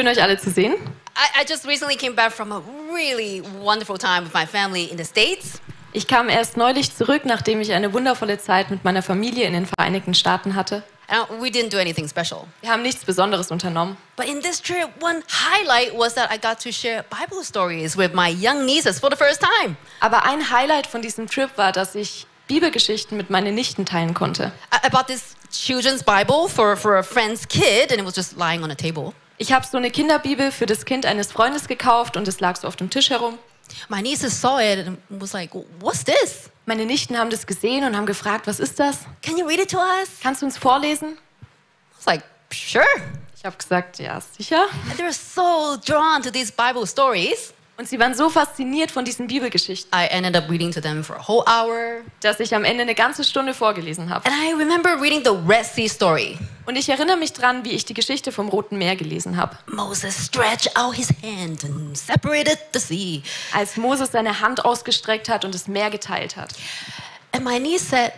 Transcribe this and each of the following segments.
Schön euch alle zu sehen. I, I just recently came back from a really wonderful time with my family in the States. Ich kam erst neulich zurück, nachdem ich eine wundervolle Zeit mit meiner Familie in den Vereinigten Staaten hatte. And we didn't do anything special. Wir haben nichts Besonderes unternommen. But in this trip, one highlight was that I got to share Bible stories with my young nieces for the first time. Aber ein Highlight von diesem Trip war, dass ich Bibelgeschichten mit meinen Nichten teilen konnte. I, I bought this children's Bible for, for a friend's kid, and it was just lying on a table. Ich habe so eine Kinderbibel für das Kind eines Freundes gekauft und es lag so auf dem Tisch herum. My nieces saw it and was like, What's this? Meine Nichten haben das gesehen und haben gefragt, was ist das? Can you read it to us? Kannst du uns vorlesen? I was like, Sure. Ich habe gesagt, ja, sicher. And they were so drawn to these Bible stories. Und sie waren so fasziniert von diesen Bibelgeschichten, I ended up reading to them for a whole hour. dass ich am Ende eine ganze Stunde vorgelesen habe. And I remember reading the Red Sea story. Und ich erinnere mich dran, wie ich die Geschichte vom Roten Meer gelesen habe. Moses stretched out his hand and separated the sea. Als Moses seine Hand ausgestreckt hat und das Meer geteilt hat. And my niece said,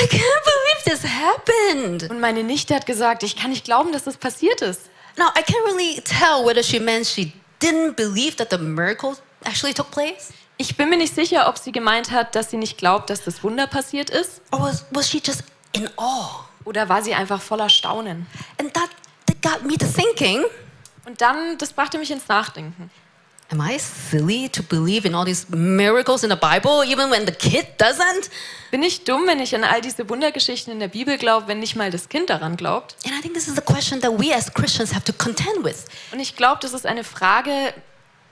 I can't believe this happened. Und meine Nichte hat gesagt, ich kann nicht glauben, dass das passiert ist. Now, I can't really tell whether she meant she didn't believe that the miracle actually took place Ich bin mir nicht sicher, ob sie gemeint hat, dass sie nicht glaubt, dass das Wunder passiert ist. or was, was she just in awe. Oder war sie einfach voller Staunen. And that, that got me to thinking Und dann, das brachte mich ins Nachdenken. Am I silly to believe in all these miracles in the Bible, even when the kid doesn't? Bin ich dumm, wenn ich an all diese Wundergeschichten in der Bibel glaube, wenn nicht mal das Kind daran glaubt? And I think this is a question that we as Christians have to contend with. Und ich glaube, das ist eine Frage,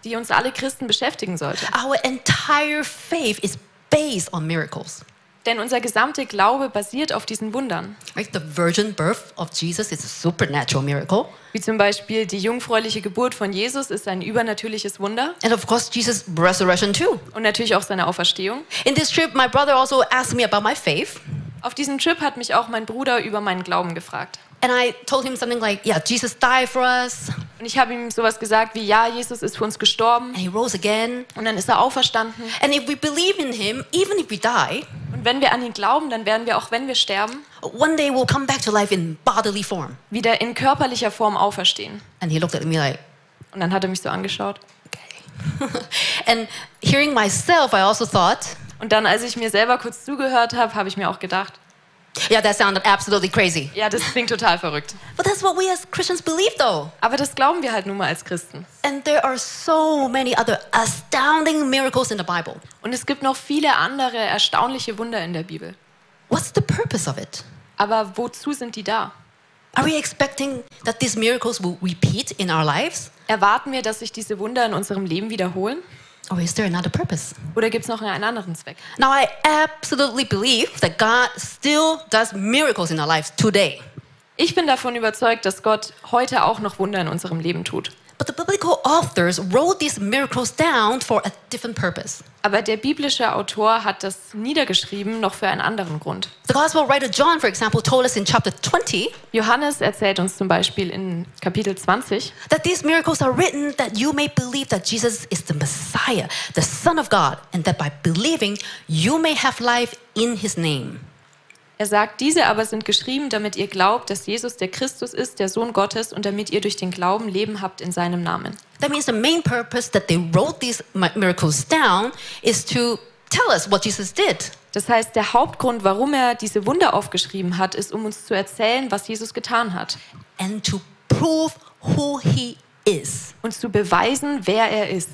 die uns alle Christen beschäftigen sollte. Our entire faith is based on miracles. Denn unser gesamter Glaube basiert auf diesen Wundern. Right? The virgin birth of Jesus is a supernatural miracle. Wie zum Beispiel die jungfräuliche Geburt von Jesus ist ein übernatürliches Wunder. And of course, Jesus' resurrection too. Und natürlich auch seine Auferstehung. In this trip, my brother also asked me about my faith. Auf diesem Trip hat mich auch mein Bruder über meinen Glauben gefragt. And I told him something like, yeah, Jesus died for us, Und ich habe ihm sowas gesagt wie, ja, Jesus ist für uns gestorben and he rose again. und dann ist er auferstanden. And if we believe in him, even if we die, Und wenn wir an ihn glauben, dann werden wir, auch wenn wir sterben, one day we'll come back to life in bodily form. wieder in körperlicher Form auferstehen. And he looked at me like, Und dann hat er mich so angeschaut. okay. and hearing myself, I also thought, Und dann, als ich mir selber kurz zugehört habe, habe ich mir auch gedacht, yeah, that sounded absolutely crazy. ja, das klingt total verrückt. But that's what we as Christians believe, though. Aber das glauben wir halt nun mal als Christen. And there are so many other astounding miracles in the Bible. Und es gibt noch viele andere erstaunliche Wunder in der Bibel. What's the purpose of it? Aber wozu sind die da? Are we expecting that these miracles will repeat in our lives? Erwarten wir, dass sich diese Wunder in unserem Leben wiederholen? Or is there another purpose? Oder gibt es noch einen anderen Zweck? Now, I absolutely believe that God still does miracles in our lives today. Ich bin davon überzeugt, dass Gott heute auch noch Wunder in unserem Leben tut. But the biblical authors wrote these miracles down for a different purpose. Aber der biblische Autor hat das niedergeschrieben, noch für einen anderen Grund. The gospel writer John, for example, told us in chapter 20 Johannes erzählt uns zum Beispiel in Kapitel 20, that these miracles are written that you may believe that Jesus is the Messiah, the Son of God, and that by believing you may have life in his name. Er sagt, diese aber sind geschrieben, damit ihr glaubt, dass Jesus der Christus ist, der Sohn Gottes, und damit ihr durch den Glauben Leben habt in seinem Namen. That means the main purpose that they wrote these mi- miracles down is to tell us what Jesus did. Das heißt, der Hauptgrund, warum er diese Wunder aufgeschrieben hat, ist, um uns zu erzählen, was Jesus getan hat and to prove who he is. und zu beweisen, wer er ist.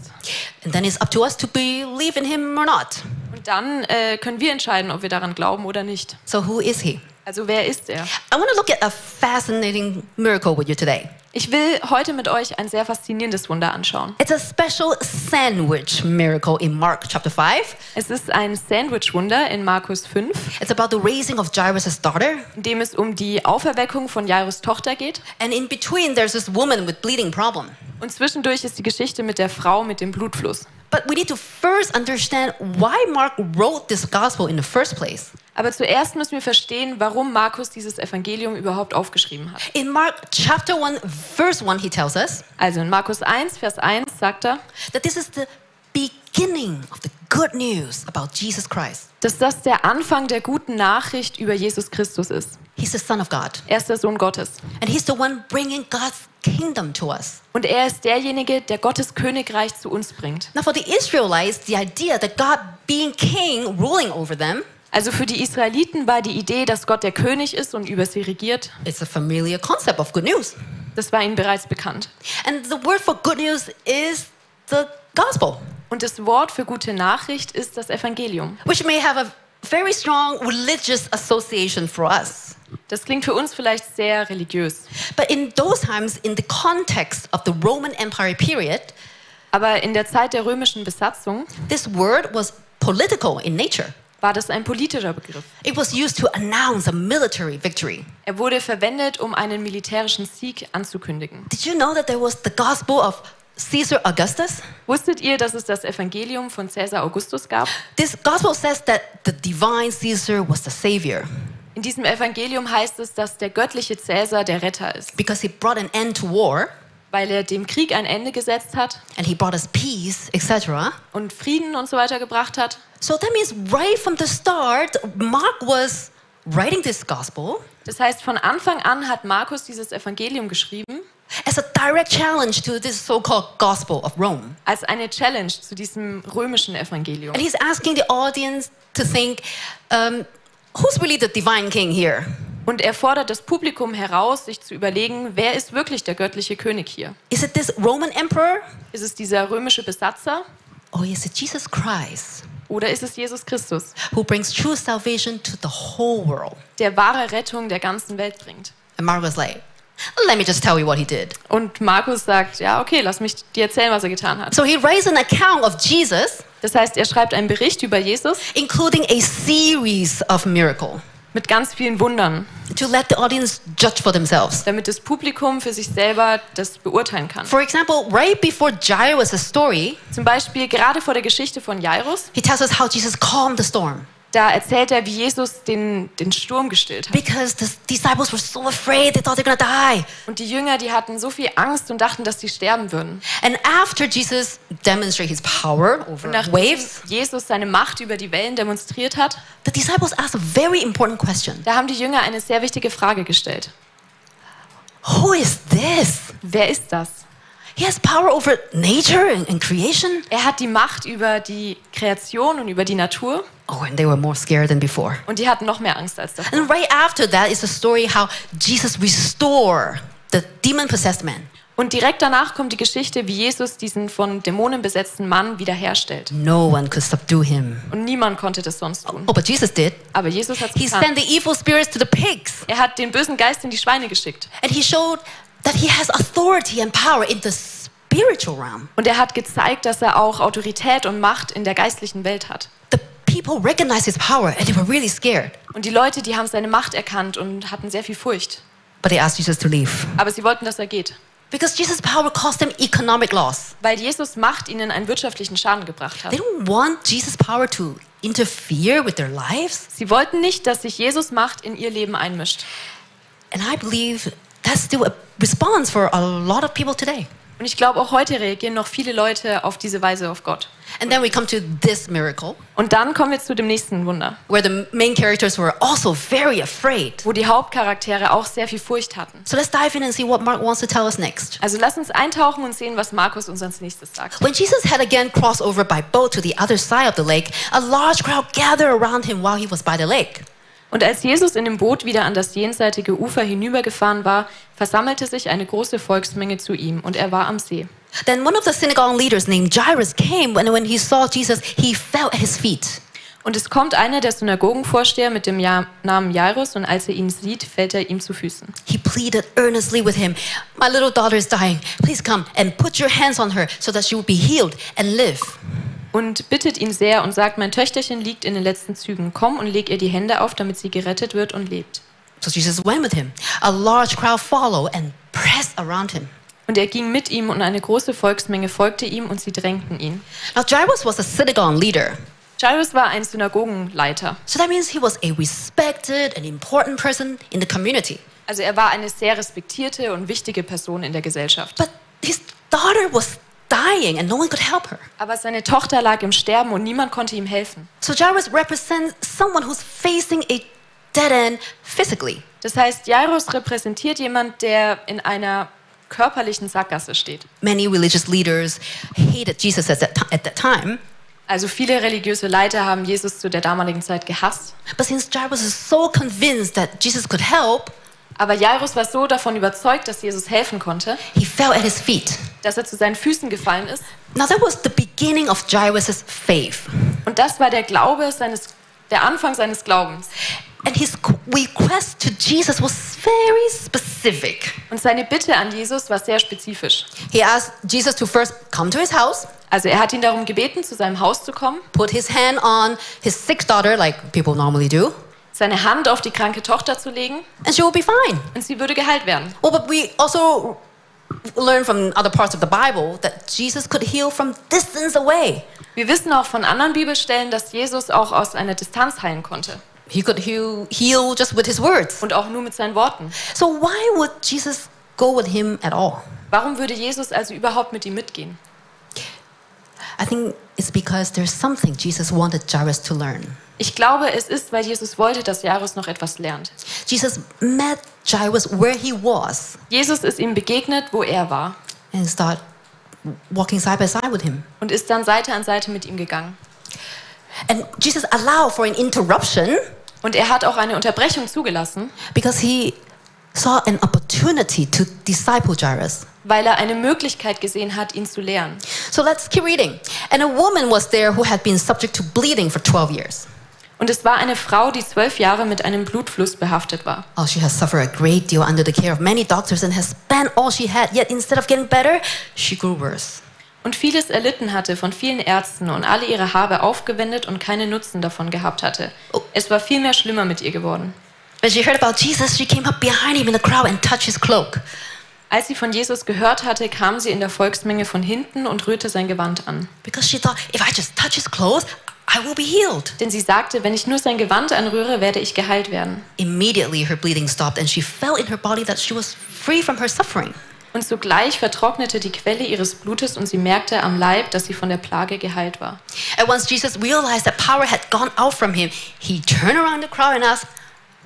And then it's up to us to believe in him or not. Dann äh, können wir entscheiden, ob wir daran glauben oder nicht. So, who is he? Also wer ist er? I want to look at a fascinating miracle with you today. Ich will heute mit euch ein sehr faszinierendes Wunder anschauen. It's a special sandwich miracle in Mark chapter 5. Es ist ein Sandwich-Wunder in Markus 5, It's about the raising of Jairus' daughter. in dem es um die Auferweckung von Jairus Tochter geht. And in between, there's this woman with bleeding problem. Und zwischendurch ist die Geschichte mit der Frau mit dem Blutfluss. But we need to first understand why Mark wrote this gospel in the first place. Aber zuerst müssen wir verstehen, warum Markus dieses Evangelium überhaupt aufgeschrieben hat. In Mark chapter 1, verse 1, he tells us Also in Markus 1, Vers 1 sagt er, that this is the beginning of the good news about Jesus Christ. dass das der Anfang der guten Nachricht über Jesus Christus ist. He He's the Son of God. Er ist der Sohn Gottes. And He's the one bringing God's kingdom to us. Und er ist derjenige, der Gottes Königreich zu uns bringt. Now, for the Israelites, the idea that God being king, ruling over them, Also für die Israeliten war die Idee, dass Gott der König ist und über sie regiert, it's a familiar concept of good news. das war ihnen bereits bekannt. And the word for good news is the gospel, Und das Wort für gute Nachricht ist das Evangelium. which may have a very strong religious association for us. Das klingt für uns vielleicht sehr religiös. But in those times, in the context of the Roman Empire period, Aber in der Zeit der römischen Besatzung this word was political in nature. war das ein politischer Begriff. It was used to announce a military victory. Er wurde verwendet, um einen militärischen Sieg anzukündigen. Did you know that there was the gospel of Caesar Augustus? Wusstet ihr, dass es das Evangelium von Caesar Augustus gab? This gospel says that the divine Caesar was the savior In diesem Evangelium heißt es, dass der göttliche Cäsar der Retter ist, because he brought an end to war weil er dem Krieg ein Ende gesetzt hat and he brought us peace, etc. und Frieden und so weiter gebracht hat. So that means right from the start, Mark was writing this gospel Das heißt, von Anfang an hat Markus dieses Evangelium geschrieben as a direct challenge to this so-called gospel of Rome. als eine Challenge zu diesem römischen Evangelium. And he's asking the audience to think, um, who's really the divine king here? Und er fordert das Publikum heraus, sich zu überlegen, wer ist wirklich der göttliche König hier? Is it this Roman emperor? Ist es dieser römische Besatzer Or is it Jesus Christ oder ist es Jesus Christus, who brings true salvation to the whole world? der wahre Rettung der ganzen Welt bringt? And Mark was like, let me just tell you what he did. Und Markus sagt, ja, okay, lass mich dir erzählen, was er getan hat. So he writes an account of Jesus, Das heißt, er schreibt einen Bericht über Jesus including a series of miracle, mit ganz vielen Wundern, to let the audience judge for themselves. damit das Publikum für sich selber das beurteilen kann. For example, right before Jairus' story, Zum Beispiel gerade vor der Geschichte von Jairus, he tells us how Jesus calmed the storm da erzählt er, wie Jesus den, den Sturm gestillt hat. because the disciples were so afraid they thought they're gonna die. Und die Jünger, die hatten so viel Angst und dachten, dass sie sterben würden. And after Jesus demonstrated his power over Und nachdem waves, Jesus seine Macht über die Wellen demonstriert hat, the disciples asked a very important question. da haben die Jünger eine sehr wichtige Frage gestellt. Who is this? Wer ist das? He has power over nature and creation. Er hat die Macht über die Kreation und über die Natur Oh, and they were more scared than before. und die hatten noch mehr Angst als davor. And right after that is the story how Jesus restored the demon-possessed man. Und direkt danach kommt die Geschichte, wie Jesus diesen von Dämonen besetzten Mann wiederherstellt. No one could subdue him. Und niemand konnte das sonst tun. Oh, but Jesus did. Aber Jesus hat He es sent getan. the evil spirits to the pigs. Er hat den bösen Geist in die Schweine geschickt. And he showed that he has authority and power in the spiritual realm. Und er hat gezeigt, dass er auch Autorität und Macht in der geistlichen Welt hat. The people recognized his power and they were really scared. Und die Leute, die haben seine Macht erkannt und hatten sehr viel Furcht. But they asked Jesus to leave. Aber sie wollten, dass er geht. Because Jesus' power caused them economic loss. Weil Jesus Macht ihnen einen wirtschaftlichen Schaden gebracht hat. They don't want Jesus' power to interfere with their lives. Sie wollten nicht, dass sich Jesus Macht in ihr Leben einmischt. And I believe that's still a response for a lot of people today. Und ich glaube, auch heute reagieren noch viele Leute auf diese Weise auf Gott. And then we come to this miracle Und dann kommen wir zu dem nächsten Wunder, where the main characters were also very afraid. wo die Hauptcharaktere auch sehr viel Furcht hatten. So let's dive in and see what Mark wants to tell us next. Also lass uns eintauchen und sehen, was Markus uns als nächstes sagt. When Jesus had again crossed over by boat to the other side of the lake, a large crowd gathered around him while he was by the lake. Und als Jesus in dem Boot wieder an das jenseitige Ufer hinübergefahren war, versammelte sich eine große Volksmenge zu ihm und er war am See. Then one of the synagogue leaders named Jairus came, and when he saw Jesus, he fell at his feet. Und es kommt einer der Synagogenvorsteher mit dem Namen Jairus und als er ihn sieht, fällt er ihm zu Füßen. He pleaded earnestly with him, My little daughter is dying. Please come and put your hands on her so that she will be healed and live. Und bittet ihn sehr und sagt, mein Töchterchen liegt in den letzten Zügen. Komm und leg ihr die Hände auf, damit sie gerettet wird und lebt. So Jesus went with him. A large crowd followed and pressed around him. Und er ging mit ihm und eine große Volksmenge folgte ihm und sie drängten ihn. Now, Jairus was a synagogue leader. Jairus war ein Synagogenleiter. So that means he was a respected and important person in the community. Also er war eine sehr respektierte und wichtige Person in der Gesellschaft. But his daughter was dying and no one could help her. Aber seine Tochter lag im Sterben und niemand konnte ihm helfen. So Jairus represents someone who's facing a dead end physically. Das heißt, Jairus repräsentiert jemand, der in einer körperlichen Sackgasse steht. Many religious leaders hated Jesus at that, at that time. Also viele religiöse Leiter haben Jesus zu der damaligen Zeit gehasst. But since Jairus is so convinced that Jesus could help, Aber Jairus war so davon überzeugt, dass Jesus helfen konnte, he fell at his feet. dass er zu seinen Füßen gefallen ist. Now that was the beginning of Jairus' faith. Und das war der Glaube seines, der Anfang seines Glaubens. And his qu- request to Jesus was very specific. Und seine Bitte an Jesus war sehr spezifisch. He asked Jesus to first come to his house, Also er hat ihn darum gebeten, zu seinem Haus zu kommen, put his hand on his sick daughter, like people normally do, seine Hand auf die kranke Tochter zu legen and she will be fine. und sie würde geheilt werden. Well, but we also learn from other parts of the Bible that Jesus could heal from distance away. Wir wissen auch von anderen Bibelstellen, dass Jesus auch aus einer Distanz heilen konnte He could heal, heal just with his words. und auch nur mit seinen Worten. So why would Jesus go with him at all? Warum würde Jesus also überhaupt mit ihm mitgehen? I think it's because there's something Jesus wanted Jairus to learn. Ich glaube, es ist, weil Jesus wollte, dass Jairus noch etwas lernt. Jesus met Jairus where he was Jesus ist ihm begegnet, wo er war and started walking side by side with him. und ist dann Seite an Seite mit ihm gegangen. And Jesus allowed for an interruption Und er hat auch eine Unterbrechung zugelassen, because he saw an opportunity to disciple Jairus. weil er eine Möglichkeit gesehen hat, ihn zu lehren. So let's keep reading. And a woman was there who had been subject to bleeding for 12 years. Und es war eine Frau, die zwölf Jahre mit einem Blutfluss behaftet war. Oh, she has suffered a great deal under the care of many doctors and has spent all she had, yet instead of getting better, she grew worse. Und vieles erlitten hatte von vielen Ärzten und alle ihre Habe aufgewendet und keinen Nutzen davon gehabt hatte. Es war viel mehr schlimmer mit ihr geworden. Als sie von Jesus gehört hatte, kam sie in der Volksmenge von hinten und rührte sein Gewand an. Because she thought, if I just touch his clothes, I will be healed. Denn sie sagte, wenn ich nur sein Gewand anrühre, werde ich geheilt werden. Immediately, her bleeding stopped and she felt in her body that she was free from her suffering. Und sogleich vertrocknete die Quelle ihres Blutes und sie merkte am Leib, dass sie von der Plage geheilt war. And once Jesus realized that power had gone out from him, he turned around the crowd and asked,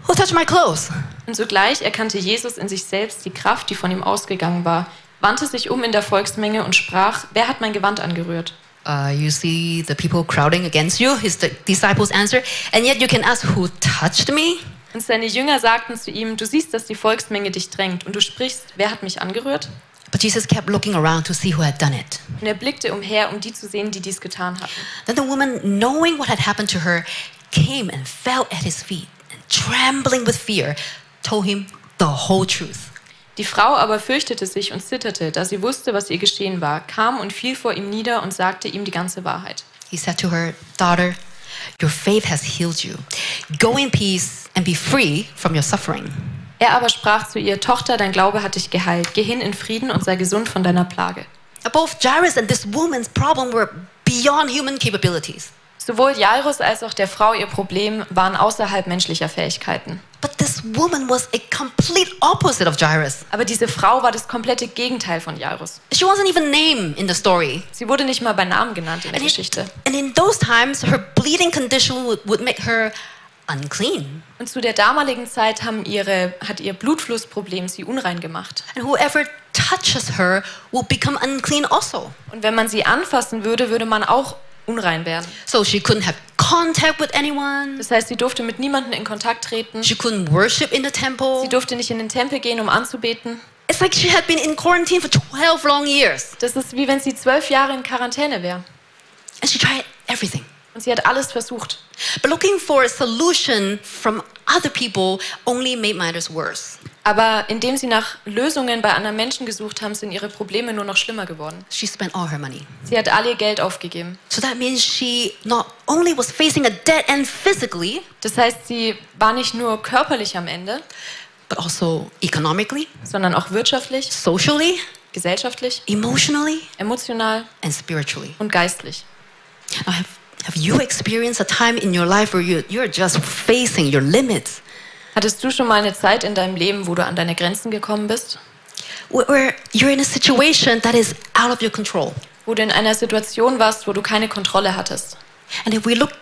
Who touched my clothes? Und sogleich erkannte Jesus in sich selbst die Kraft, die von ihm ausgegangen war, wandte sich um in der Volksmenge und sprach, wer hat mein Gewand angerührt? Uh, you see the people crowding against you, his di- disciples answered, and yet you can ask, Who touched me? Und seine Jünger sagten zu ihm, du siehst, dass die Volksmenge dich drängt und du sprichst, wer hat mich angerührt? But Jesus kept looking around to see who had done it. Und er blickte umher, um die zu sehen, die dies getan hatten. Then the woman, knowing what had happened to her, came and fell at his feet, and trembling with fear, told him the whole truth. Die Frau aber fürchtete sich und zitterte, da sie wusste, was ihr geschehen war, kam und fiel vor ihm nieder und sagte ihm die ganze Wahrheit. He said to her, Daughter, your faith has healed you. Go in peace and be free from your suffering. Er aber sprach zu ihr, Tochter, dein Glaube hat dich geheilt. Geh hin in Frieden und sei gesund von deiner Plage. Both Jairus and this woman's problem were beyond human capabilities. Sowohl Jairus als auch der Frau ihr Problem waren außerhalb menschlicher Fähigkeiten. But this woman was a complete opposite of Jairus. Aber diese Frau war das komplette Gegenteil von Jairus. She wasn't even named in the story. Sie wurde nicht mal bei Namen genannt in der And Geschichte. in, and in those times, her bleeding condition would, would make her unclean. Und zu der damaligen Zeit haben ihre, hat ihr Blutflussproblem sie unrein gemacht. And whoever touches her will become unclean also. Und wenn man sie anfassen würde, würde man auch unrein werden. So she couldn't have contact with anyone. Das heißt, sie durfte mit niemandem in Kontakt treten. She couldn't worship in the temple. Sie durfte nicht in den Tempel gehen, um anzubeten. It's like she had been in quarantine for 12 long years. Das ist wie wenn sie zwölf Jahre in Quarantäne wäre. And she tried everything. Sie hat alles versucht. But looking for a solution from other people only made matters worse. Aber indem sie nach Lösungen bei anderen Menschen gesucht haben, sind ihre Probleme nur noch schlimmer geworden. She spent all her money. Sie hat all ihr Geld aufgegeben. So that means she not only was facing a dead end physically, Das heißt, sie war nicht nur körperlich am Ende, but also economically, sondern auch wirtschaftlich, socially, gesellschaftlich, emotionally, emotional and spiritually. und geistlich. Now, have, have you experienced a time in your life where you, you're just facing your limits? Hattest du schon mal eine Zeit in deinem Leben, wo du an deine Grenzen gekommen bist? Where, you're in a situation that is out of your control? Wo du in einer Situation warst, wo du keine Kontrolle hattest? And if we look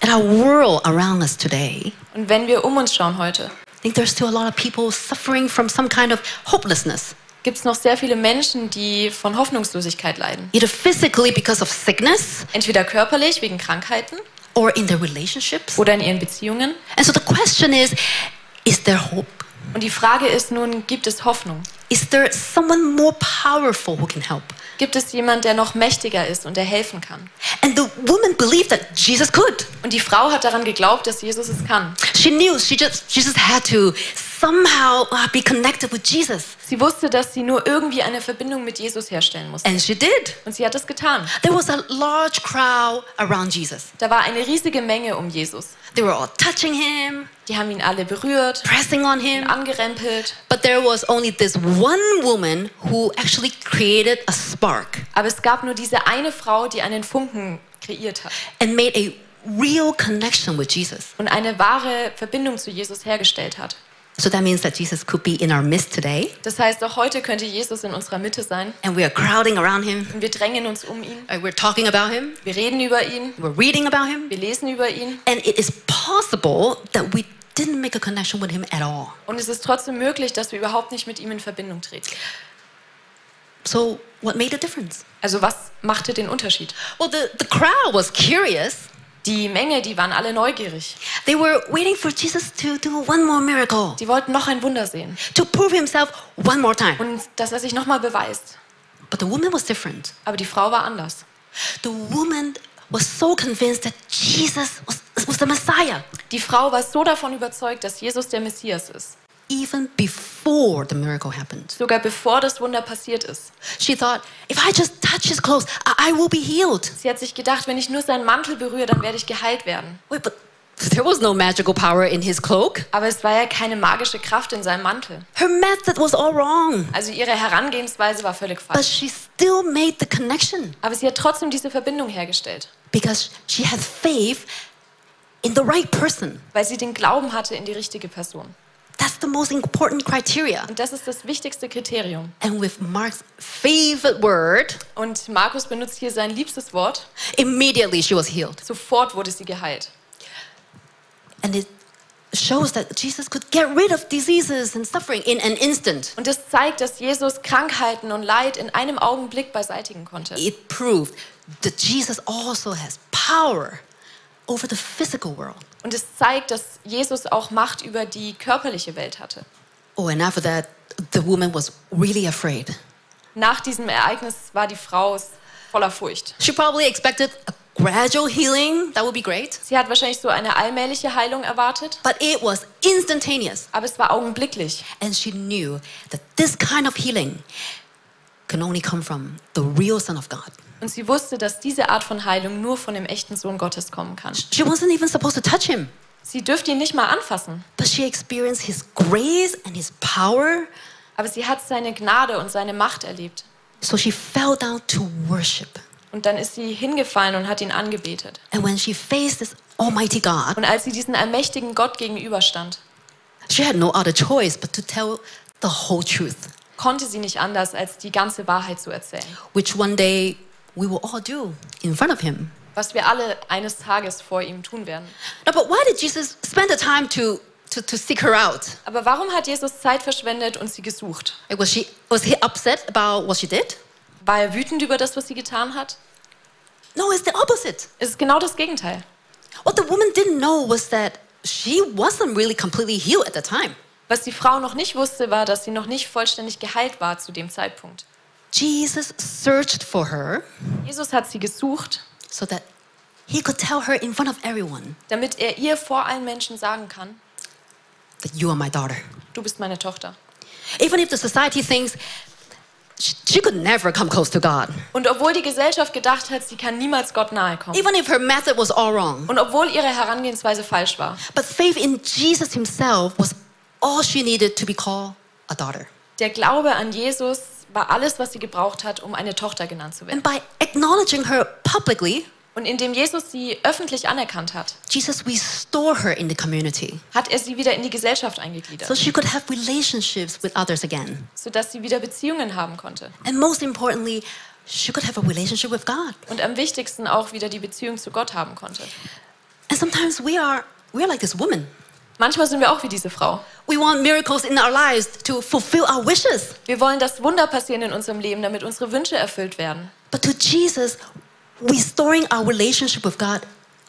at our world around us today, Und wenn wir um uns schauen heute, I think there's still a lot of people suffering from some kind of hopelessness, gibt es noch sehr viele Menschen, die von Hoffnungslosigkeit leiden. either physically because of sickness Entweder körperlich wegen Krankheiten or in their relationships. oder in ihren Beziehungen. And so the question is is there hope? Und die Frage ist nun, gibt es Hoffnung? Is there someone more powerful who can help? Gibt es jemand, der noch mächtiger ist und der helfen kann? And the woman believed that Jesus could. Und die Frau hat daran geglaubt, dass Jesus es kann. She knew she just just had to somehow uh, be connected with Jesus. Sie wusste, dass sie nur irgendwie eine Verbindung mit Jesus herstellen musste. And she did. Und sie hat es getan. There was a large crowd around Jesus. Da war eine riesige Menge um Jesus. They were all touching him, Die haben ihn alle berührt, pressing on him. angerempelt. But there was only this one woman who actually created a spark Aber es gab nur diese eine Frau, die einen Funken kreiert hat and made a real connection with Jesus. und eine wahre Verbindung zu Jesus hergestellt hat. So that means that Jesus could be in our midst today, Das heißt, auch heute könnte Jesus in unserer Mitte sein and we are crowding around him. und wir drängen uns um ihn. uh, We're talking about him. Wir reden über ihn, We're reading about him. wir lesen über ihn And it is possible that we didn't make a connection with him at all. und es ist trotzdem möglich, dass wir überhaupt nicht mit ihm in Verbindung treten. So, what made a difference? Also was machte den Unterschied? Well, the, the crowd was curious. Die Menge, die waren alle neugierig. They were waiting for Jesus to do one more miracle, Die wollten noch ein Wunder sehen to prove himself one more time. und dass er sich nochmal beweist. But the woman was different. Aber die Frau war anders. The woman was so convinced that Jesus was, was the Messiah, Die Frau war so davon überzeugt, dass Jesus der Messias ist. Even before the miracle happened. Sogar bevor das Wunder passiert ist. She thought, if I just touch his clothes, I, I will be healed. Sie hat sich gedacht, wenn ich nur seinen Mantel berühre, dann werde ich geheilt werden. Wait, but there was no magical power in his cloak. Aber es war ja keine magische Kraft in seinem Mantel. Her method was all wrong. Also ihre Herangehensweise war völlig But falsch. she still made the connection Aber sie hat trotzdem diese Verbindung hergestellt, because she had faith in the right person. weil sie den Glauben hatte in die richtige Person. That's the most important criteria. Und das ist das wichtigste Kriterium. And with Mark's favorite word, Und Markus benutzt hier sein liebstes Wort. immediately she was healed. Sofort wurde sie geheilt. And it shows that Jesus could get rid of diseases and suffering in an instant. Und es zeigt, dass Jesus Krankheiten und Leid in einem Augenblick beseitigen konnte. It proved that Jesus also has power over the physical world. Und es zeigt, dass Jesus auch Macht über die körperliche Welt hatte. Oh, and after that, the woman was really afraid. Nach diesem Ereignis war die Frau voller Furcht. She probably expected a gradual healing. That would be great. Sie hat wahrscheinlich so eine allmähliche Heilung erwartet, But it was instantaneous. aber es war augenblicklich. And she knew that this kind of healing can only come from the real Son of God. Und sie wusste, dass diese Art von Heilung nur von dem echten Sohn Gottes kommen kann. She wasn't even supposed to touch him, Sie dürfte ihn nicht mal anfassen, but she experienced his grace and his power. aber sie hat seine Gnade und seine Macht erlebt. So she fell down to worship. Und dann ist sie hingefallen und hat ihn angebetet. And when she faced this Almighty God, Und als sie diesen allmächtigen Gott gegenüberstand, she had no other choice but to tell the whole truth, konnte sie nicht anders, als die ganze Wahrheit zu erzählen. which one day we will all do in front of him. Was wir alle eines Tages vor ihm tun werden. No, but why did Jesus spend the time to, to, to seek her out? Aber warum hat Jesus Zeit verschwendet und sie gesucht? Was, she, was he upset about what she did? War er wütend über das, was sie getan hat? No, it's the opposite. Es ist genau das Gegenteil. What the woman didn't know was that she wasn't really completely healed at the time. Was die Frau noch nicht wusste, war, dass sie noch nicht vollständig geheilt war zu dem Zeitpunkt. Jesus searched for her Jesus hat sie gesucht, so that he could tell her in front of everyone damit er ihr vor allen Menschen sagen kann, that you are my daughter. du bist meine Tochter. Even if the society thinks sh- she could never come close to God, Und obwohl die Gesellschaft gedacht hat, sie kann niemals Gott nahe kommen. even if her method was all wrong, Und obwohl ihre Herangehensweise falsch war. but faith in Jesus himself was all she needed to be called a daughter. Der Glaube an Jesus war alles, was sie gebraucht hat, um eine Tochter genannt zu werden. And by acknowledging her publicly, Und indem Jesus sie öffentlich anerkannt hat, Jesus restored her in the community hat er sie wieder in die Gesellschaft so eingegliedert, she could have relationships with others again. sodass sie wieder Beziehungen haben konnte. And most importantly, she could have a relationship with God. Und am wichtigsten auch wieder die Beziehung zu Gott haben konnte. And sometimes we are we are like this woman. Manchmal sind wir auch wie diese Frau. We want miracles in our lives to fulfill our wishes. Wir wollen, dass Wunder passieren in unserem Leben, damit unsere Wünsche erfüllt werden. But to Jesus, restoring our relationship with God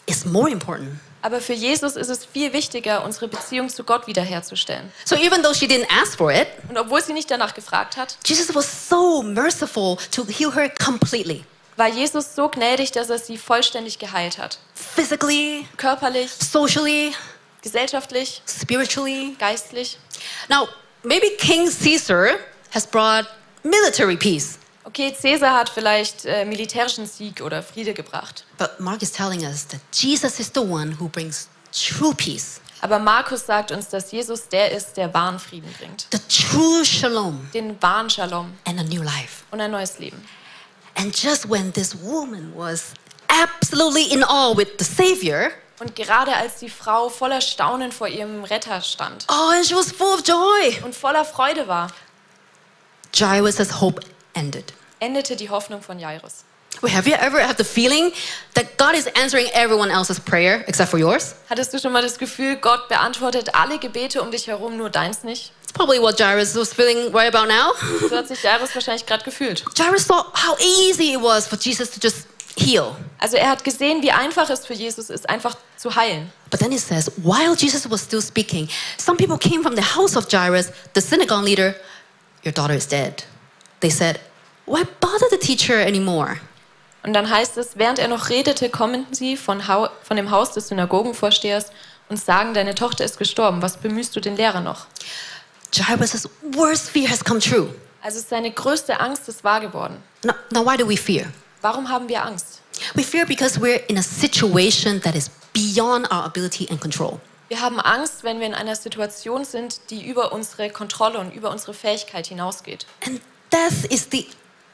is more important. Aber für Jesus ist es viel wichtiger, unsere Beziehung zu Gott wiederherzustellen. So even though she didn't ask for it, Und obwohl sie nicht danach gefragt hat, Jesus was so merciful to heal her completely. war Jesus so gnädig, dass er sie vollständig geheilt hat. Physically, Körperlich, socially, gesellschaftlich, spiritually. geistlich. Now, maybe King Caesar has brought military peace. Okay, Caesar hat vielleicht äh, militärischen Sieg oder Friede gebracht. But Mark is telling us that Jesus is the one who brings true peace, Aber Markus sagt uns, dass Jesus der ist, der wahren Frieden bringt. the true shalom, Den wahren Shalom and a new life. und ein neues Leben. And just when this woman was absolutely in awe with the Savior, Und gerade als die Frau voller Staunen vor ihrem Retter stand oh, and she was full of joy, und voller Freude war, Jairus' hope ended. endete die Hoffnung von Jairus. Wait, have you ever had the feeling that God is answering everyone else's prayer except for yours? Hattest du schon mal das Gefühl, Gott beantwortet alle Gebete um dich herum, nur deins nicht? It's probably what Jairus was feeling right about now. So hat sich Jairus wahrscheinlich gerade gefühlt. Jairus saw how easy it was for Jesus to just heal. Also er hat gesehen, wie einfach es für Jesus ist, einfach zu heilen. But then it says, while Jesus was still speaking, some people came from the house of Jairus, the synagogue leader, Your daughter is dead. They said, Why bother the teacher anymore? Und dann heißt es, während er noch redete, kommen sie von, Hau von dem Haus des Synagogenvorstehers und sagen, deine Tochter ist gestorben, was bemühst du den Lehrer noch? Jairus' worst fear has come true. Also seine größte Angst ist wahr geworden. Now, now, why do we fear? Warum haben wir Angst? We fear because we're in a situation that is beyond our ability and control. Wir haben Angst, wenn wir in einer Situation sind, die über unsere Kontrolle und über unsere Fähigkeit hinausgeht. And death is the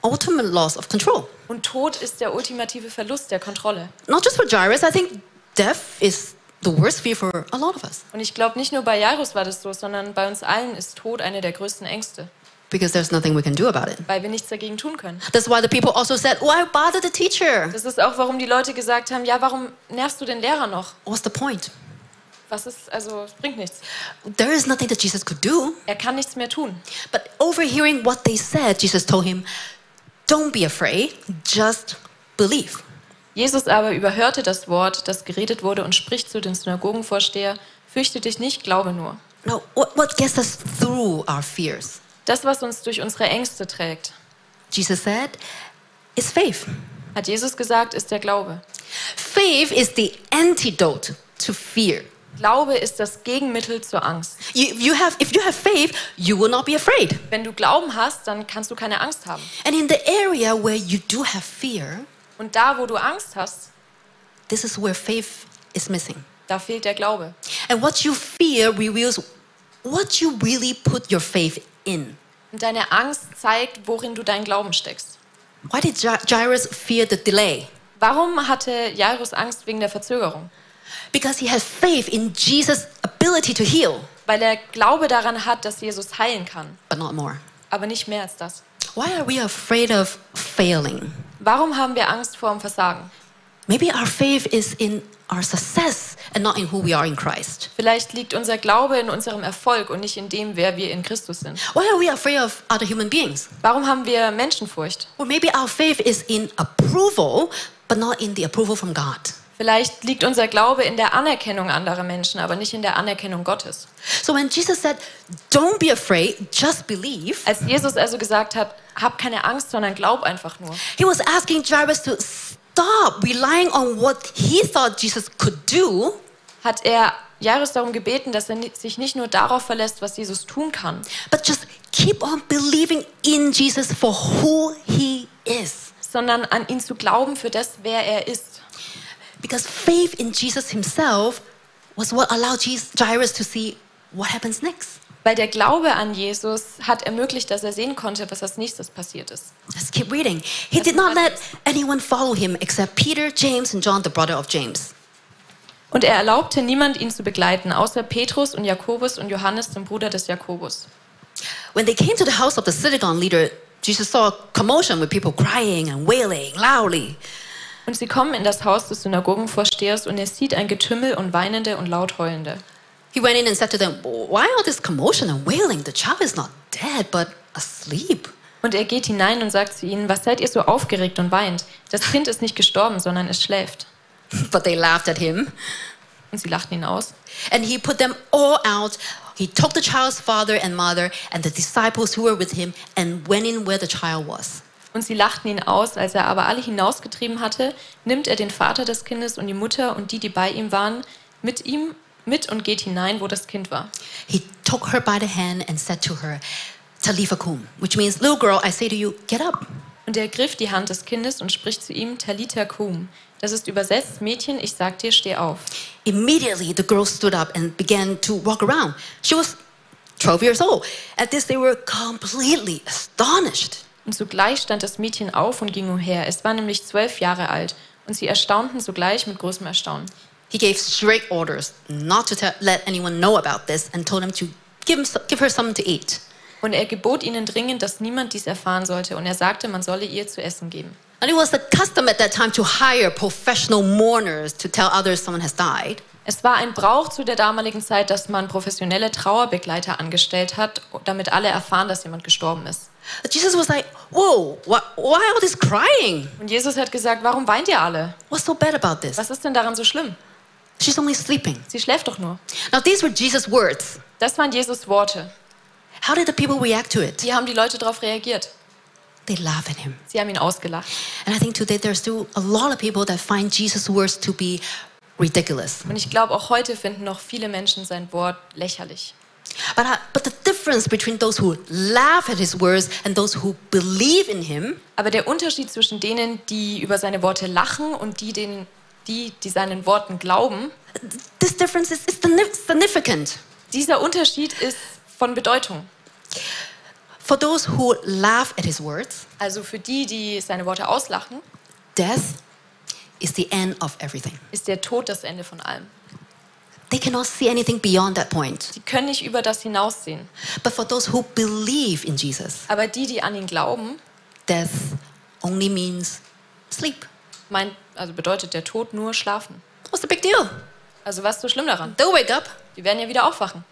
ultimate loss of control. Und Tod ist der ultimative Verlust der Kontrolle. Not just for Jairus, I think death is the worst fear for a lot of us Und ich glaube, nicht nur bei Jairus war das so, sondern bei uns allen ist Tod eine der größten Ängste, because there's nothing we can do about it. weil wir nichts dagegen tun können. That's why the people also said, Why bother the teacher? Das ist auch, warum die Leute gesagt haben, ja, warum nervst du den Lehrer noch? What's the point? Was ist, also, es bringt nichts. There is nothing that Jesus could do. Er kann nichts mehr tun. But overhearing what they said, Jesus told him, Don't be afraid, just believe. Jesus aber überhörte das Wort, das geredet wurde, und spricht zu den Synagogenvorsteher, fürchte dich nicht, glaube nur. Now, what, what gets us through our fears? Das, was uns durch unsere Ängste trägt, Jesus said, is faith. hat Jesus gesagt, ist der Glaube. Faith is the antidote to fear. Glaube ist das Gegenmittel zur Angst. You, you have, if you have faith, you will not be afraid. Wenn du Glauben hast, dann kannst du keine Angst haben. And in the area where you do have fear, Und da, wo du Angst hast, this is where faith is missing. da fehlt der Glaube. And what you fear reveals what you really put your faith in. Und deine Angst zeigt, worin du deinen Glauben steckst. Why did Ja- Jairus fear the delay? Warum hatte Jairus Angst wegen der Verzögerung? Because he had faith in Jesus' ability to heal, Weil er Glaube daran hat, dass Jesus heilen kann, but not more. aber nicht mehr als das. Why are we afraid of failing? Warum haben wir Angst vor dem Versagen? Maybe our faith is in our success and not in who we are in Christ. Vielleicht liegt unser Glaube in unserem Erfolg und nicht in dem, wer wir in Christus sind. Why are we afraid of other human beings? Warum haben wir Menschenfurcht? Or maybe our faith is in approval, but not in the approval from God. Vielleicht liegt unser Glaube in der Anerkennung anderer Menschen, aber nicht in der Anerkennung Gottes. So when Jesus said, Don't be afraid, just believe, Als Jesus also gesagt hat, hab keine Angst, sondern glaub einfach nur, he was asking Jairus to stop relying on what he thought Jesus could do, hat er Jairus darum gebeten, dass er sich nicht nur darauf verlässt, was Jesus tun kann, but just keep on believing in Jesus for who he is. sondern an ihn zu glauben für das, wer er ist. Because faith in Jesus himself was what allowed Jesus, Jairus to see what happens next. Weil der Glaube an Jesus hat ermöglicht, dass er sehen konnte, was als nächstes passiert ist. Let's keep reading. He did not let anyone follow him except Peter, James, and John, the brother of James. Und er erlaubte niemand, ihn zu begleiten, außer Petrus und Jakobus und Johannes, dem Bruder des Jakobus. When they came to the house of the synagogue leader, Jesus saw a commotion with people crying and wailing loudly. Und sie kommen in das Haus des Synagogenvorstehers und er sieht ein Getümmel und Weinende und laut Heulende. He went in and said to them, Why all this commotion and wailing? The child is not dead, but asleep. Und er geht hinein und sagt zu ihnen, was seid ihr so aufgeregt und weint? Das Kind ist nicht gestorben, sondern es schläft. But they laughed at him. Und sie lachten ihn aus. And he put them all out. He took the child's father and mother and the disciples who were with him and went in where the child was. Und sie lachten ihn aus, als er aber alle hinausgetrieben hatte, nimmt er den Vater des Kindes und die Mutter und die, die bei ihm waren, mit ihm mit und geht hinein, wo das Kind war. He took her by the hand and said to her, Talitha kum, which means, little girl, I say to you, get up. Und er griff die Hand des Kindes und spricht zu ihm, Talita kum. Das ist übersetzt, Mädchen, ich sag dir, steh auf. Immediately, the girl stood up and began to walk around. She was 12 years old. At this, they were completely astonished. Und sogleich stand das Mädchen auf und ging umher. Es war nämlich zwölf Jahre alt. Und sie erstaunten sogleich mit großem Erstaunen. He gave strict orders not to tell, let anyone know about this and told them to give, him, give her something to eat. Und er gebot ihnen dringend, dass niemand dies erfahren sollte. Und er sagte, man solle ihr zu essen geben. And it was the custom at that time to hire professional mourners to tell others someone has died. Es war ein Brauch zu der damaligen Zeit, dass man professionelle Trauerbegleiter angestellt hat, damit alle erfahren, dass jemand gestorben ist. Jesus was like, Whoa, why, why all this crying? Und Jesus hat gesagt, warum weint ihr alle? What's so bad about this? Was ist denn daran so schlimm? She's only sleeping. Sie schläft doch nur. Now, these were Jesus' words. Das waren Jesus Worte. How did the people react to it? Wie haben die Leute darauf reagiert? They laughed at him. Sie haben ihn ausgelacht. And I think today there's still a lot of people that find Jesus' words to be ridiculous. Und ich glaube, auch heute finden noch viele Menschen sein Wort lächerlich. But, I, but the difference between those who laugh at his words and those who believe in him Aber der Unterschied zwischen denen, die über seine Worte lachen und die, denen, die, die seinen Worten glauben, this difference is, is signi- significant. dieser Unterschied ist von Bedeutung. For those who laugh at his words, Also für die, die seine Worte auslachen, death is the end of everything. ist der Tod das Ende von allem. They cannot see anything beyond that point. Sie können nicht über das hinaussehen. But for those who believe in Jesus, Aber die, die an ihn glauben, death only means sleep. meint, also bedeutet der Tod nur schlafen. What's the big deal? Also was ist so schlimm daran? They'll wake up. Die werden ja wieder aufwachen.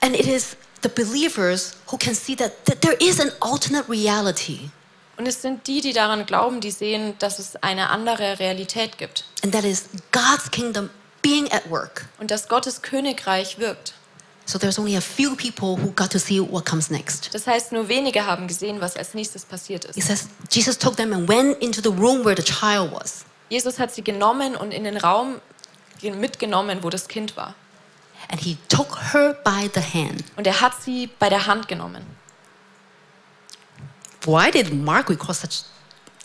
And it is the believers who can see that, that there is an alternate reality, Und es sind die, die daran glauben, die sehen, dass es eine andere Realität gibt. and that is God's kingdom being at work. Und dass Gottes Königreich wirkt. So there's only a few people who got to see what comes next. Das heißt, nur wenige haben gesehen, was als nächstes passiert It ist. says Jesus took them and went into the room where the child was. Jesus hat sie genommen und in den Raum ge- mitgenommen, wo das Kind war. And he took her by the hand. Und er hat sie bei der Hand genommen. Why did Mark record such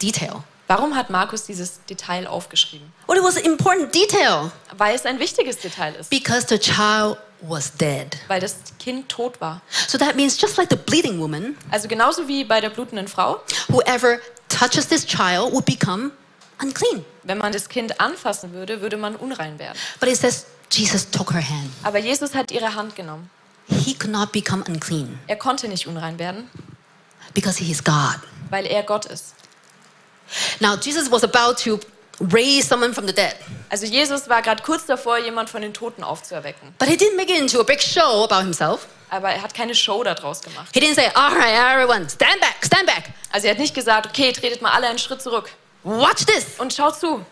detail? Warum hat Markus dieses Detail aufgeschrieben? Well, it was an important detail Weil es ein wichtiges Detail ist. because the child was dead. Weil das Kind tot war. So that means just like the bleeding woman, Also genauso wie bei der blutenden Frau, whoever touches this child would become unclean. wenn man das Kind anfassen würde, würde man unrein werden. But it says Jesus took her hand. Aber Jesus hat ihre Hand genommen. He could not become unclean Er konnte nicht unrein werden, because he is God. weil er Gott ist. Now, Jesus was about to raise someone from the dead, Also Jesus war gerade kurz davor, jemand von den Toten aufzuerwecken. but he didn't make it into a big show about himself. Aber er hat keine Show daraus gemacht. He didn't say, All right, everyone, stand back, stand back, Also er hat nicht gesagt, okay, tretet mal alle einen Schritt zurück watch this. und schaut zu.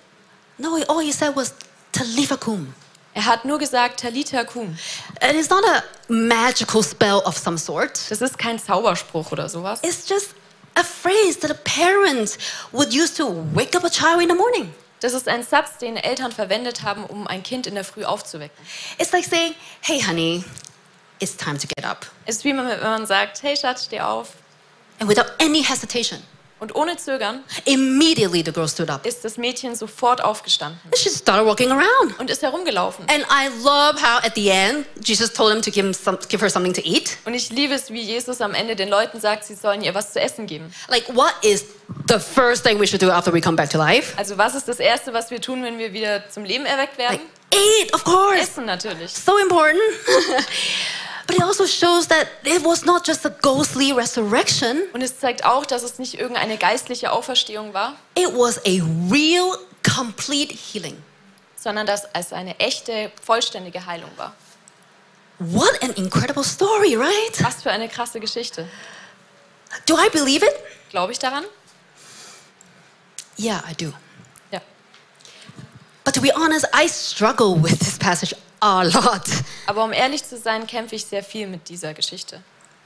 No, all he said was, Talitha kum. Er hat nur gesagt, Talita kum. And it's not a magical spell of some sort. Das ist kein Zauberspruch oder sowas. It's just a phrase that a parent would use to wake up a child in the morning. Das ist ein Satz, den Eltern verwendet haben, um ein Kind in der Früh aufzuwecken. It's like saying, hey, honey, it's time to get up. Es ist wie wenn man sagt, hey Schatz, steh auf. And without any hesitation, Und ohne Zögern immediately the girl stood up. ist das Mädchen sofort aufgestanden And she started walking around. und ist herumgelaufen. And I love how at the end, Jesus told him to give, him some, give her something to eat. Und ich liebe es, wie Jesus am Ende den Leuten sagt, sie sollen ihr was zu essen geben. Like, what is the first thing we should do after we come back to life? Also was ist das Erste, was wir tun, wenn wir wieder zum Leben erweckt werden? Like, eat, of course. Essen natürlich. So important. But it also shows that it was not just a ghostly resurrection, Und es zeigt auch, dass es nicht irgendeine geistliche Auferstehung war, it was a real, complete healing. sondern dass es eine echte, vollständige Heilung war. What an incredible story, right? Was für eine krasse Geschichte. Do I believe it? Glaube ich daran? Yeah, I do. Ja. But to be honest, I struggle with this passage a lot Aber um ehrlich zu sein, kämpfe ich sehr viel mit dieser Geschichte.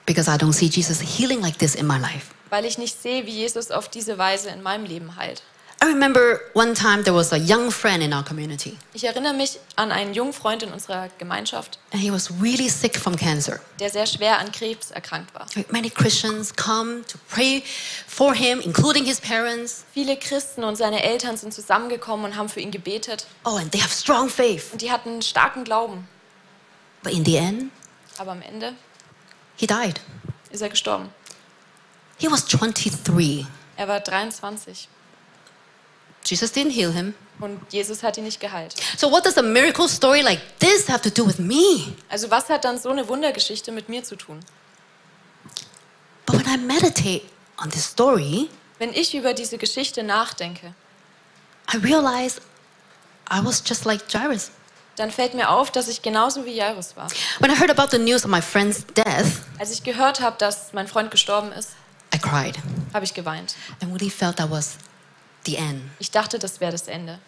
because I don't see Jesus healing like this in my life. Weil ich nicht sehe, wie Jesus auf diese Weise in meinem Leben heilt. I remember one time there was a young friend in our community, Ich erinnere mich an einen jungen Freund in unserer Gemeinschaft, and he was really sick from cancer. der sehr schwer an Krebs erkrankt war. Many Christians come to pray for him, including his parents. Viele Christen und seine Eltern sind zusammengekommen und haben für ihn gebetet. Oh, and they have strong faith. Und die hatten starken Glauben. But in the end, Aber am Ende he died. ist er gestorben. He was 23. Er war 23 Jesus didn't heal him. und Jesus hat ihn nicht geheilt. So, what does a miracle story like this have to do with me? Also was hat dann so eine Wundergeschichte mit mir zu tun? But when I meditate on this story, Wenn ich über diese Geschichte nachdenke, I realize I was just like Jairus. dann fällt mir auf, dass ich genauso wie Jairus war. When I heard about the news of my friend's death, Als ich gehört habe, dass mein Freund gestorben ist, I cried habe ich geweint. and really felt that was the end. Ich dachte, das wäre das Ende.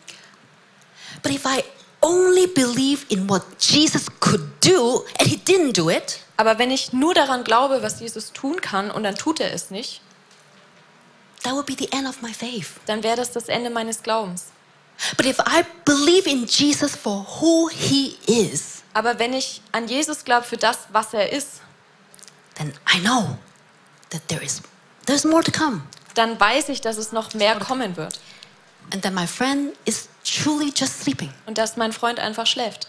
But if I only believe in what Jesus could do and he didn't do it, Aber wenn ich nur daran glaube, was Jesus tun kann und dann tut er es nicht, that would be the end of my faith. dann wäre das das Ende meines Glaubens. But if I believe in Jesus for who he is, Aber wenn ich an Jesus glaube für das, was er ist, then I know that there is there's more to come. Dann weiß ich, dass es noch mehr kommen wird And that my friend is truly just sleeping. und dass mein Freund einfach schläft.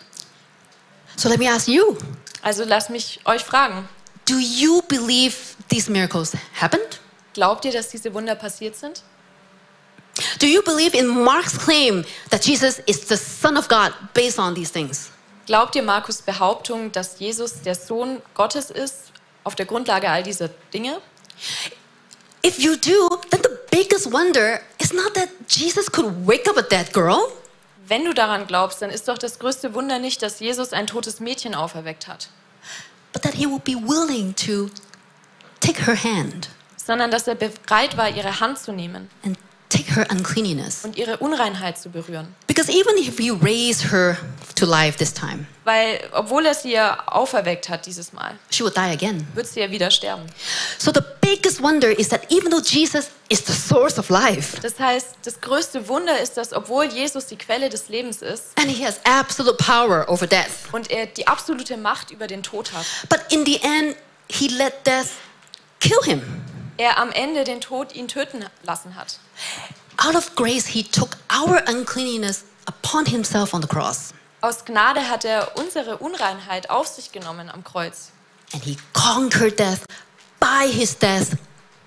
So let me ask you, Also lasst mich euch fragen, do you believe these miracles happened? glaubt ihr, dass diese Wunder passiert sind? Do you believe in Mark's claim that Jesus is the Son of God based on these things? Glaubt ihr Markus Behauptung, dass Jesus der Sohn Gottes ist, auf der Grundlage all dieser Dinge? If you do, then the biggest wonder is not that Jesus could wake up a dead girl, Wenn du daran glaubst, dann ist doch das größte Wunder nicht, dass Jesus ein totes Mädchen auferweckt hat, but that he would be willing to take her hand sondern dass er bereit war, ihre Hand zu nehmen and take her uncleanliness. und ihre Unreinheit zu berühren. Because even if you raise her to life this time, Weil, obwohl er sie ja auferweckt hat dieses Mal, she would die again. wird sie ja wieder sterben. So the biggest wonder is that even though Jesus is the source of life Das heißt, das größte Wunder ist, dass obwohl Jesus die Quelle des Lebens ist and he has absolute power over death, und er die absolute Macht über den Tod hat, but in the end, he let death kill him. er am Ende den Tod ihn töten lassen hat. Out of grace, he took our uncleanness upon himself on the cross. Aus Gnade hat er unsere Unreinheit auf sich genommen am Kreuz. And he conquered death by his death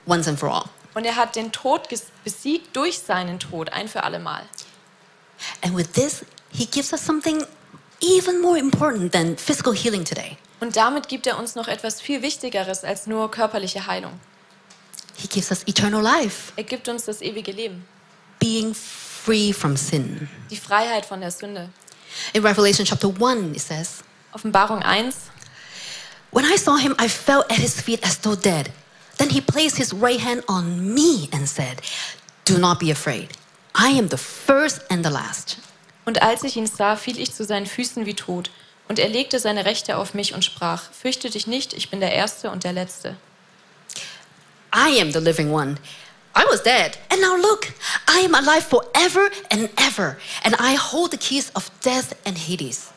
once and for all. Und er hat den Tod besiegt durch seinen Tod, ein für alle Mal. And with this, he gives us something even more important than physical healing today. Und damit gibt er uns noch etwas viel Wichtigeres als nur körperliche Heilung. He gives us eternal life, Er gibt uns das ewige Leben, being free from sin. die Freiheit von der Sünde. In Revelation chapter 1, it says, Offenbarung 1. When I saw him, I fell at his feet as though dead. Then he placed his right hand on me and said, Do not be afraid. I am the first and the last. Und als ich ihn sah, fiel ich zu seinen Füßen wie tot. Und er legte seine Rechte auf mich und sprach, Fürchte dich nicht, ich bin der Erste und der Letzte. I am the living one. I was dead, and now look, I am alive forever and ever, and I hold the keys of death and Hades.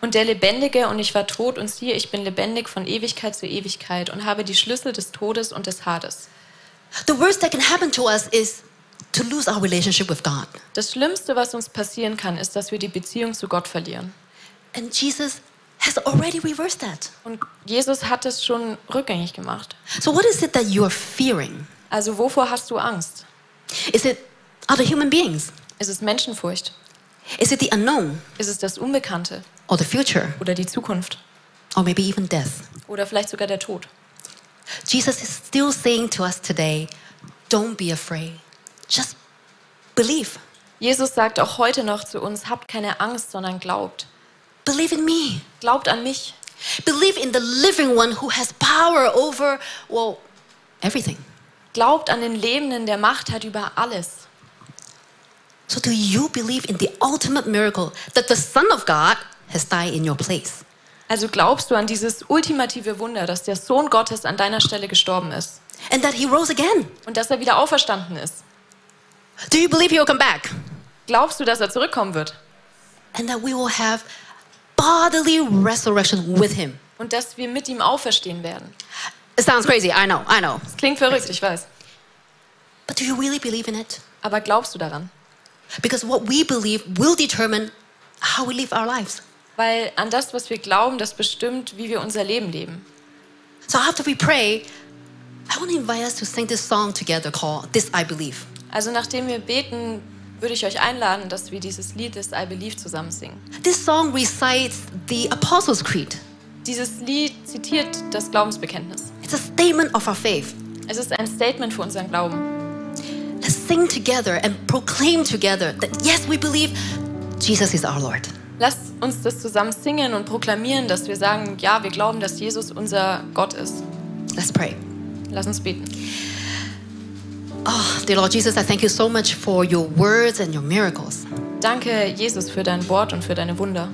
Und der Lebendige, und ich war tot, und siehe, ich bin lebendig von Ewigkeit zu Ewigkeit und habe die Schlüssel des Todes und des Hades. The worst that can happen to us is to lose our relationship with God. Das Schlimmste, was uns passieren kann, ist, dass wir die Beziehung zu Gott verlieren. And Jesus has already reversed that. Und Jesus hat es schon rückgängig gemacht. So, what is it that you are fearing? Also wovor hast du Angst? Is it other human beings? Ist es Menschenfurcht? Is it the unknown Ist es das Unbekannte or the future? oder die Zukunft? or maybe even death. oder vielleicht sogar der Tod. Jesus is still saying to us today, don't be afraid. Just believe. Jesus sagt auch heute noch zu uns, habt keine Angst, sondern glaubt. Believe in me. Glaubt an mich. Believe in the living one who has power over, well, everything. Glaubt an den Lebenden, der Macht hat über alles. So, do you believe in the ultimate miracle that the Son of God has died in your place? Also glaubst du an dieses ultimative Wunder, dass der Sohn Gottes an deiner Stelle gestorben ist And that he rose again? und dass er wieder auferstanden ist? Do you believe he will come back? Glaubst du, dass er zurückkommen wird And that we will have bodily resurrection with him? und dass wir mit ihm auferstehen werden? It sounds crazy, I know, I know. Das klingt verrückt, ich weiß. But do you really believe in it? Aber glaubst du daran? Because what we believe will determine how we live our lives. Weil an das, was wir glauben, das bestimmt, wie wir unser Leben leben. So after we pray, I want to invite us to sing this song together called This I Believe. Also nachdem wir beten, würde ich euch einladen, dass wir dieses Lied des I Believe zusammen singen. This song recites the Apostles' Creed. Dieses Lied zitiert das Glaubensbekenntnis. It's a statement of our faith. Es ist ein Statement für unseren Glauben. Let's sing together and proclaim together that yes, we believe Jesus is our Lord. Lasst uns das zusammen singen und proklamieren, dass wir sagen, ja, wir glauben, dass Jesus unser Gott ist. Let's pray. Lass uns beten. Oh, dear Lord Jesus, I thank you so much for your words and your miracles. Danke, Jesus, für dein Wort und für deine Wunder.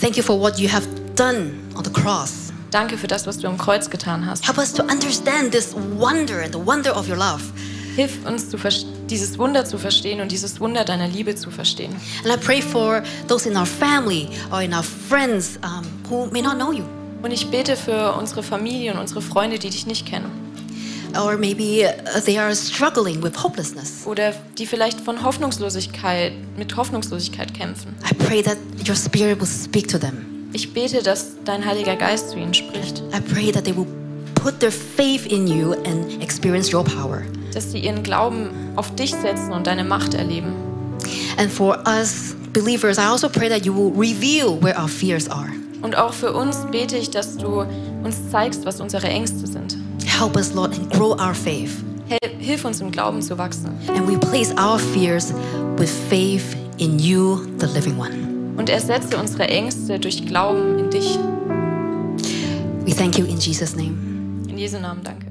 Thank you for what you have done on the cross. Danke für das, was du am Kreuz getan hast. Help us to understand this wonder, the wonder of your love. Hilf uns, dieses Wunder zu verstehen und dieses Wunder deiner Liebe zu verstehen. And I pray for those in our family or in our friends um, who may not know you. Und ich bete für unsere Familie und unsere Freunde, die dich nicht kennen. Or maybe uh, they are struggling with hopelessness. Oder die vielleicht von Hoffnungslosigkeit, mit Hoffnungslosigkeit kämpfen. I pray that your spirit will speak to them. Ich bete, dass dein Heiliger Geist zu ihnen spricht. I pray that they will put their faith in you and experience your power. Dass sie ihren Glauben auf dich setzen und deine Macht erleben. And for us believers, I also pray that you will reveal where our fears are. Und auch für uns bete ich, dass du uns zeigst, was unsere Ängste sind. Help us, Lord, and grow our faith. Hilf uns im Glauben zu wachsen. And we place our fears with faith in you, the living one. Und ersetze unsere Ängste durch Glauben in dich. We thank you in Jesus' name. In Jesu Namen danke.